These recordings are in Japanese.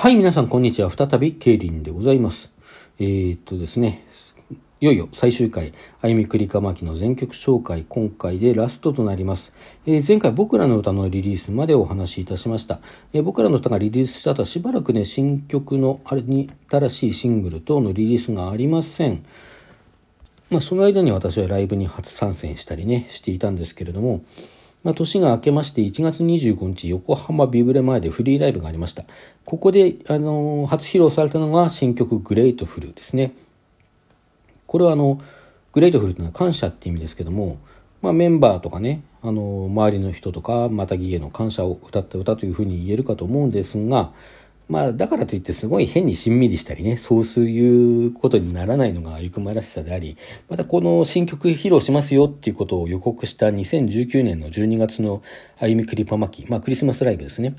はい、皆さん、こんにちは。再び、ケイリンでございます。えー、っとですね、いよいよ最終回、あゆみくりかまきの全曲紹介、今回でラストとなります。えー、前回、僕らの歌のリリースまでお話しいたしました。えー、僕らの歌がリリースした後しばらくね、新曲のあれに新しいシングル等のリリースがありません。まあ、その間に私はライブに初参戦したりね、していたんですけれども、まあ、年が明けまして1月25日横浜ビブレ前でフリーライブがありました。ここで、あのー、初披露されたのが新曲グレートフルですね。これはあの、グレートフルというのは感謝って意味ですけども、まあ、メンバーとかね、あのー、周りの人とか、またぎへの感謝を歌った歌というふうに言えるかと思うんですが、まあ、だからといってすごい変にしんみりしたりね、そういうことにならないのがあゆくまらしさであり、またこの新曲披露しますよっていうことを予告した2019年の12月のあゆみクリパマキ、まあクリスマスライブですね。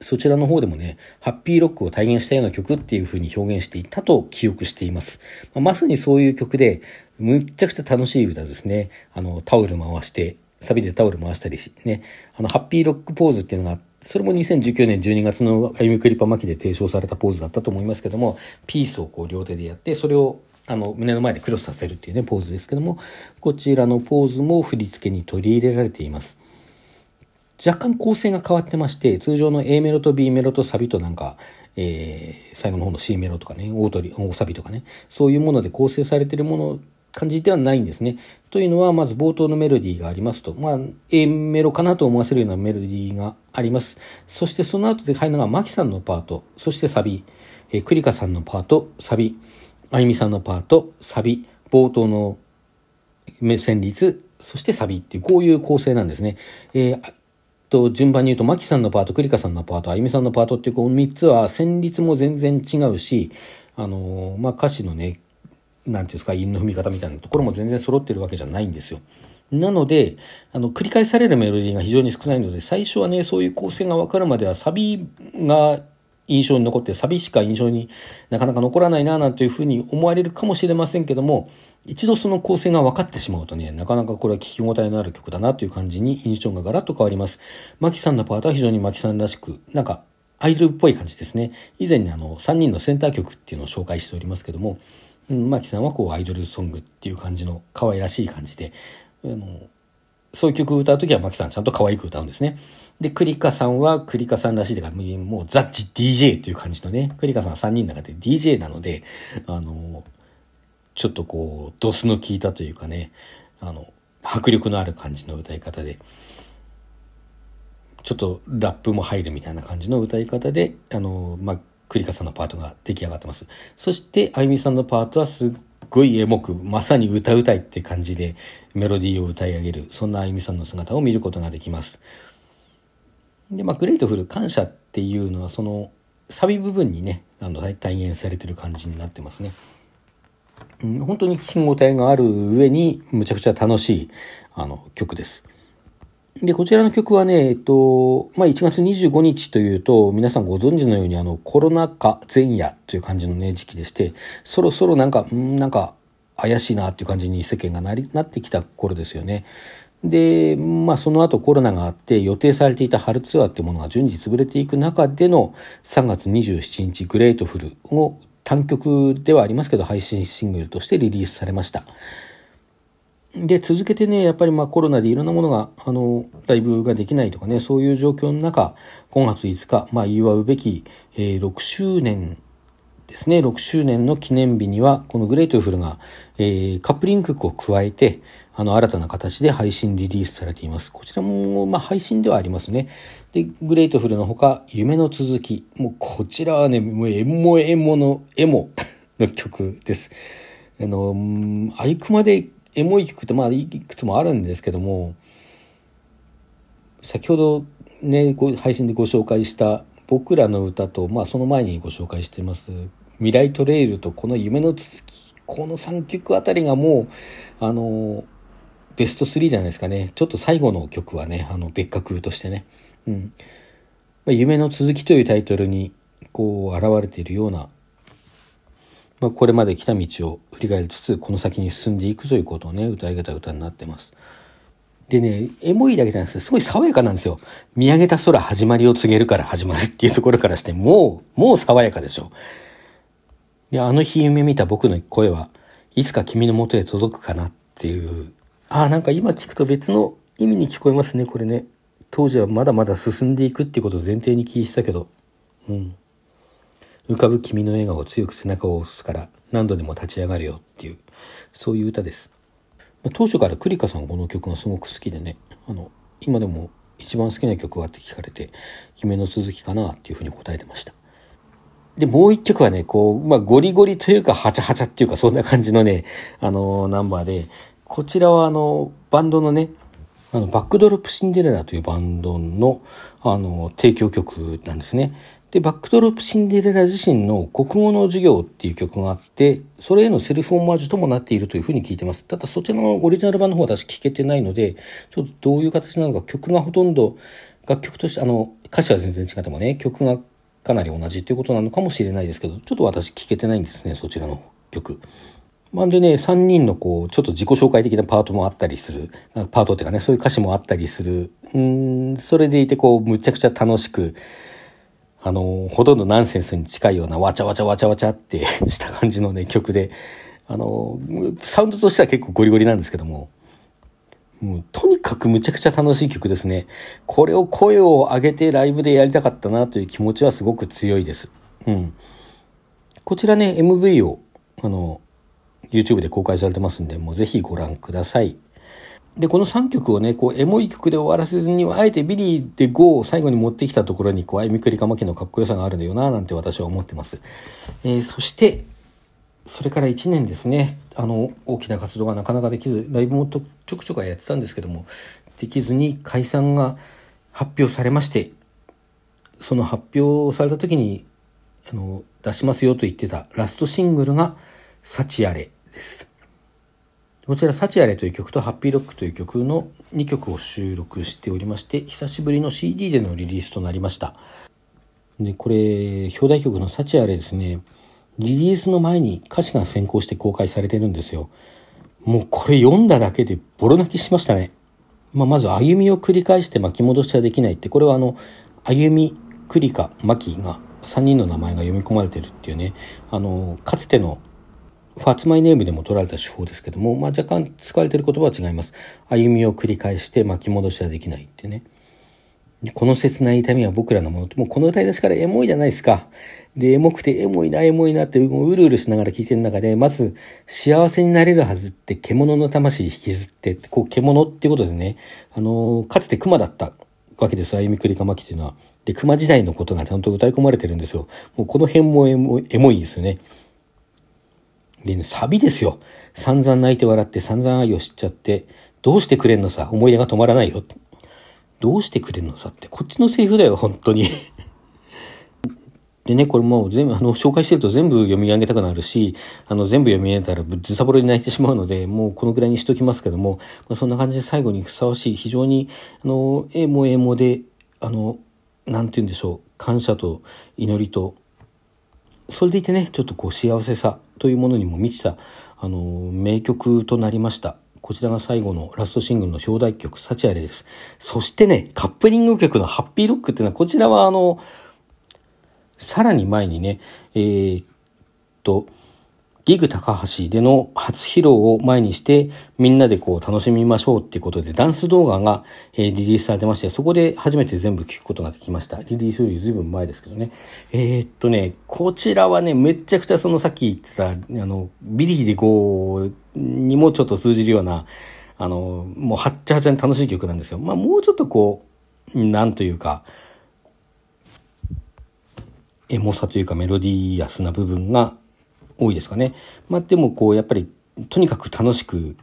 そちらの方でもね、ハッピーロックを体現したような曲っていう風に表現していたと記憶しています。まあ、まさにそういう曲で、むっちゃくちゃ楽しい歌ですね。あの、タオル回して、サビでタオル回したりね、あの、ハッピーロックポーズっていうのがあってそれも2019年12月の歩みクリパ巻きで提唱されたポーズだったと思いますけども、ピースをこう両手でやって、それをあの胸の前でクロスさせるっていうね、ポーズですけども、こちらのポーズも振り付けに取り入れられています。若干構成が変わってまして、通常の A メロと B メロとサビとなんか、えー、最後の方の C メロとかね、大鳥、大サビとかね、そういうもので構成されているもの感じではないんですね。というのは、まず冒頭のメロディーがありますと、まあ、A メロかなと思わせるようなメロディーがあります。そしてその後で入るのが、マキさんのパート、そしてサビ、えー、クリカさんのパート、サビ、あゆみさんのパート、サビ、冒頭の旋律、そしてサビ。っていう、こういう構成なんですね。えーと、順番に言うと、マキさんのパート、クリカさんのパート、あゆみさんのパートっていう、この3つは旋律も全然違うし、あのー、まあ、歌詞のね、なんていうんですか、韻の踏み方みたいなところも全然揃ってるわけじゃないんですよ。なので、あの、繰り返されるメロディーが非常に少ないので、最初はね、そういう構成がわかるまでは、サビが印象に残って、サビしか印象になかなか残らないな、なんていうふうに思われるかもしれませんけども、一度その構成が分かってしまうとね、なかなかこれは聞き応えのある曲だなという感じに印象がガラッと変わります。マキさんのパートは非常にマキさんらしく、なんか、アイドルっぽい感じですね。以前にあの、3人のセンター曲っていうのを紹介しておりますけども、うん、マキさんはこうアイドルソングっていう感じの可愛らしい感じで、あの、そういう曲を歌うときはマキさんちゃんと可愛く歌うんですね。で、クリカさんはクリカさんらしいというか、もうザッチ DJ という感じのね、クリカさん3人の中で DJ なので、あの、ちょっとこう、ドスの効いたというかね、あの、迫力のある感じの歌い方で、ちょっとラップも入るみたいな感じの歌い方で、あの、まあ、クリカさんのパートが出来上がってます。そして、あゆみさんのパートはすっごいエモく、まさに歌うたいって感じでメロディーを歌い上げる、そんなあゆみさんの姿を見ることができます。で、まあ、グレートフル、感謝っていうのは、その、サビ部分にね、あの、体現されてる感じになってますね。うん、本当に聞き応えがある上に、むちゃくちゃ楽しい、あの、曲です。で、こちらの曲はね、えっと、まあ、1月25日というと、皆さんご存知のように、あの、コロナ禍前夜という感じのね、時期でして、そろそろなんか、んなんか、怪しいなっていう感じに世間がなり、なってきた頃ですよね。で、まあ、その後コロナがあって予定されていた春ツアーっていうものが順次潰れていく中での3月27日グレートフルを単曲ではありますけど配信シングルとしてリリースされました。で、続けてね、やっぱりまあコロナでいろんなものが、あの、ライブができないとかね、そういう状況の中、5月5日、まあ祝うべき、えー、6周年ですね、6周年の記念日には、このグレートフルが、えー、カップリング曲を加えて、あの、新たな形で配信リリースされています。こちらも、まあ、配信ではありますね。で、グレートフルのほか、夢の続き。もう、こちらはね、もう、エモエモの、エモの曲です。あの、あゆくまでエモい曲ってまあいくつもあるんですけども先ほどね配信でご紹介した「僕らの歌と」まあ、その前にご紹介してます「未来トレイル」とこの「夢の続き」この3曲あたりがもうあのベスト3じゃないですかね。ちょっと最後の曲はねあの別格としてね「うん。まあ、夢の続き」というタイトルにこう現れているようなまあ、これまで来た道を振り返りつつこの先に進んでいくということをね歌い方歌になってます。でね、エモいだけじゃなくて、すごい爽やかなんですよ。見上げた空始まりを告げるから始まるっていうところからして、もう、もう爽やかでしょ。で、あの日夢見た僕の声はいつか君の元へ届くかなっていう。ああ、なんか今聞くと別の意味に聞こえますね、これね。当時はまだまだ進んでいくっていうことを前提に聞いてたけど。うん。浮かぶ君の笑顔強く背中を押すから何度でも立ち上がるよっていう、そういう歌です。当初からクリカさんこの曲がすごく好きでねあの今でも一番好きな曲はって聞かれて夢の続きかなっていうふうに答えてましたでもう一曲はねこう、まあ、ゴリゴリというかハチャハチャっていうかそんな感じのねあのナンバーでこちらはあのバンドのねあのバックドロップシンデレラというバンドのあの提供曲なんですねで、バックドロップシンデレラ自身の国語の授業っていう曲があって、それへのセルフオマージュともなっているというふうに聞いてます。ただそちらのオリジナル版の方は私聞けてないので、ちょっとどういう形なのか曲がほとんど、楽曲として、あの、歌詞は全然違ってもね、曲がかなり同じということなのかもしれないですけど、ちょっと私聞けてないんですね、そちらの曲。まあ、でね、3人のこう、ちょっと自己紹介的なパートもあったりする、パートっていうかね、そういう歌詞もあったりする、うん、それでいてこう、むちゃくちゃ楽しく、あの、ほとんどナンセンスに近いようなわちゃわちゃわちゃわちゃって した感じのね、曲で、あの、サウンドとしては結構ゴリゴリなんですけども、もうとにかくむちゃくちゃ楽しい曲ですね。これを声を上げてライブでやりたかったなという気持ちはすごく強いです。うん。こちらね、MV を、あの、YouTube で公開されてますんで、もうぜひご覧ください。で、この3曲をね、こう、エモい曲で終わらせずには、あえてビリーで GO を最後に持ってきたところに、こう、あゆみくりかまきのかっこよさがあるのよな、なんて私は思ってます。えー、そして、それから1年ですね、あの、大きな活動がなかなかできず、ライブもちょくちょくやってたんですけども、できずに解散が発表されまして、その発表された時に、あの、出しますよと言ってたラストシングルが、サチアレです。こちら、サチアレという曲とハッピーロックという曲の2曲を収録しておりまして、久しぶりの CD でのリリースとなりました。で、これ、表題曲のサチアレですね、リリースの前に歌詞が先行して公開されてるんですよ。もうこれ読んだだけでボロ泣きしましたね。まあ、まず歩みを繰り返して巻き戻しはできないって、これはあの、歩み、クリカ、マキが3人の名前が読み込まれてるっていうね、あの、かつてのファツマイネームでも取られた手法ですけども、まあ、若干使われてる言葉は違います。歩みを繰り返して巻き戻しはできないってね。この切ない痛みは僕らのものって、もうこの歌い出しからエモいじゃないですか。で、エモくてエモいな、エモいなって、うるうるしながら聞いてる中で、まず、幸せになれるはずって獣の魂引きずって、こう、獣っていうことでね、あのー、かつて熊だったわけです、歩みくりかまきっていうのは。で、熊時代のことがちゃんと歌い込まれてるんですよ。もうこの辺もエモエモいですよね。でね、サビですよ。散々泣いて笑って散々愛を知っちゃって、どうしてくれんのさ、思い出が止まらないよ。どうしてくれんのさって、こっちのセリフだよ、本当にでね、これもう全部、あの、紹介してると全部読み上げたくなるし、あの、全部読み上げたらずさぼろに泣いてしまうので、もうこのぐらいにしときますけども、まあ、そんな感じで最後にふさわしい、非常に、あの、えもえもで、あの、なんて言うんでしょう、感謝と祈りと、それでいてね、ちょっとこう幸せさというものにも満ちた、あの、名曲となりました。こちらが最後のラストシングルの表題曲、サチアレです。そしてね、カップリング曲のハッピーロックっていうのは、こちらはあの、さらに前にね、えー、っと、ギグ高橋での初披露を前にして、みんなでこう楽しみましょうっていうことで、ダンス動画が、え、リリースされてまして、そこで初めて全部聞くことができました。リリースよりずいぶん前ですけどね。えー、っとね、こちらはね、めちゃくちゃそのさっき言ってた、あの、ビリーで GO、にもちょっと通じるような、あの、もうはっちゃはちゃに楽しい曲なんですよ。まあもうちょっとこう、なんというか、エモさというかメロディアスな部分が多いですかね。まあでもこう、やっぱり、とにかく楽しく、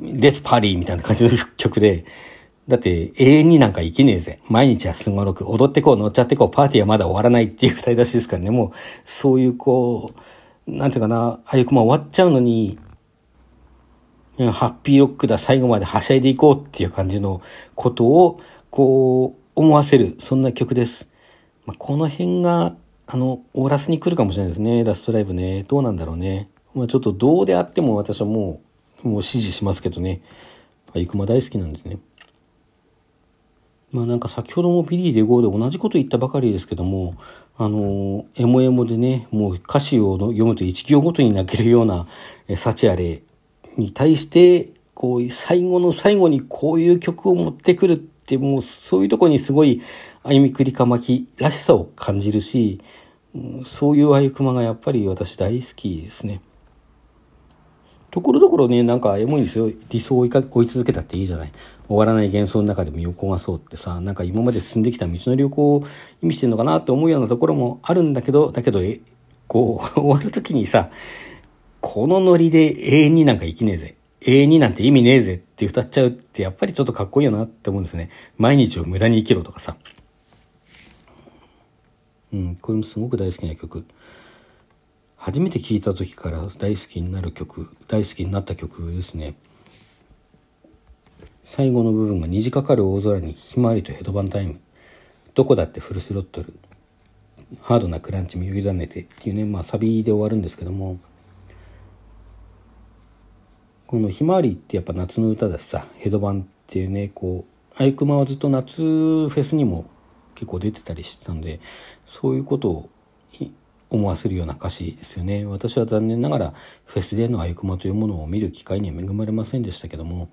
Let's party みたいな感じの曲で、だって永遠になんか生きねえぜ。毎日はすごろく。踊ってこう、乗っちゃってこう、パーティーはまだ終わらないっていう歌い出しですからね。もう、そういうこう、なんていうかな、ああいうま終わっちゃうのに、ハッピーロックだ、最後まではしゃいでいこうっていう感じのことを、こう、思わせる、そんな曲です。まあ、この辺が、あの、オーラスに来るかもしれないですね。ラストライブね。どうなんだろうね。まあちょっとどうであっても私はもう、もう支持しますけどね。あゆくま大好きなんですね。まあなんか先ほどもビリーで GO で同じこと言ったばかりですけども、あの、エモエモでね、もう歌詞を読むと一行ごとに泣けるような、えサチアレに対して、こう、最後の最後にこういう曲を持ってくるっ、もうそういうとこにすごい、あゆみくりかまきらしさを感じるし、そういうあゆくまがやっぱり私大好きですね。ところどころね、なんかエモいんですよ。理想を追い続けたっていいじゃない。終わらない幻想の中でも横がそうってさ、なんか今まで進んできた道の旅行を意味してるのかなって思うようなところもあるんだけど、だけど、え、こう、終わる時にさ、このノリで永遠になんか生きねえぜ。永遠になんて意味ねえぜって歌っちゃうってやっぱりちょっとかっこいいよなって思うんですね。毎日を無駄に生きろとかさ。うん、これもすごく大好きな曲。初めて聴いた時から大好きになる曲大好きになった曲ですね最後の部分が虹かかる大空にひまわりとヘドバンタイムどこだってフルスロットルハードなクランチ身を委ねてっていうねまあサビで終わるんですけどもこの「ひまわり」ってやっぱ夏の歌だしさヘドバンっていうねこうアイクマはずっと夏フェスにも結構出てたりしてたのでそういうことを思わせるような歌詞ですよね私は残念ながらフェスでのあゆくまというものを見る機会には恵まれませんでしたけども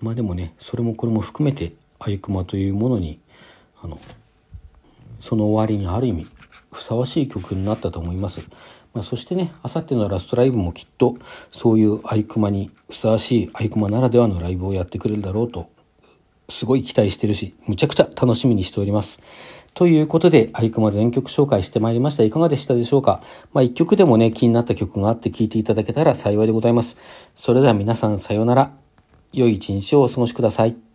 まあでもねそれもこれも含めてあゆくまというものにあのその終わりにある意味ふさわしい曲になったと思います。まあ、そしてね、あさってのラストライブもきっとそういうアイクマにふさわしいアイクマならではのライブをやってくれるだろうとすごい期待してるし、むちゃくちゃ楽しみにしております。ということで、アイクマ全曲紹介してまいりました。いかがでしたでしょうか？まあ一曲でもね、気になった曲があって聴いていただけたら幸いでございます。それでは皆さんさようなら。良い一日をお過ごしください。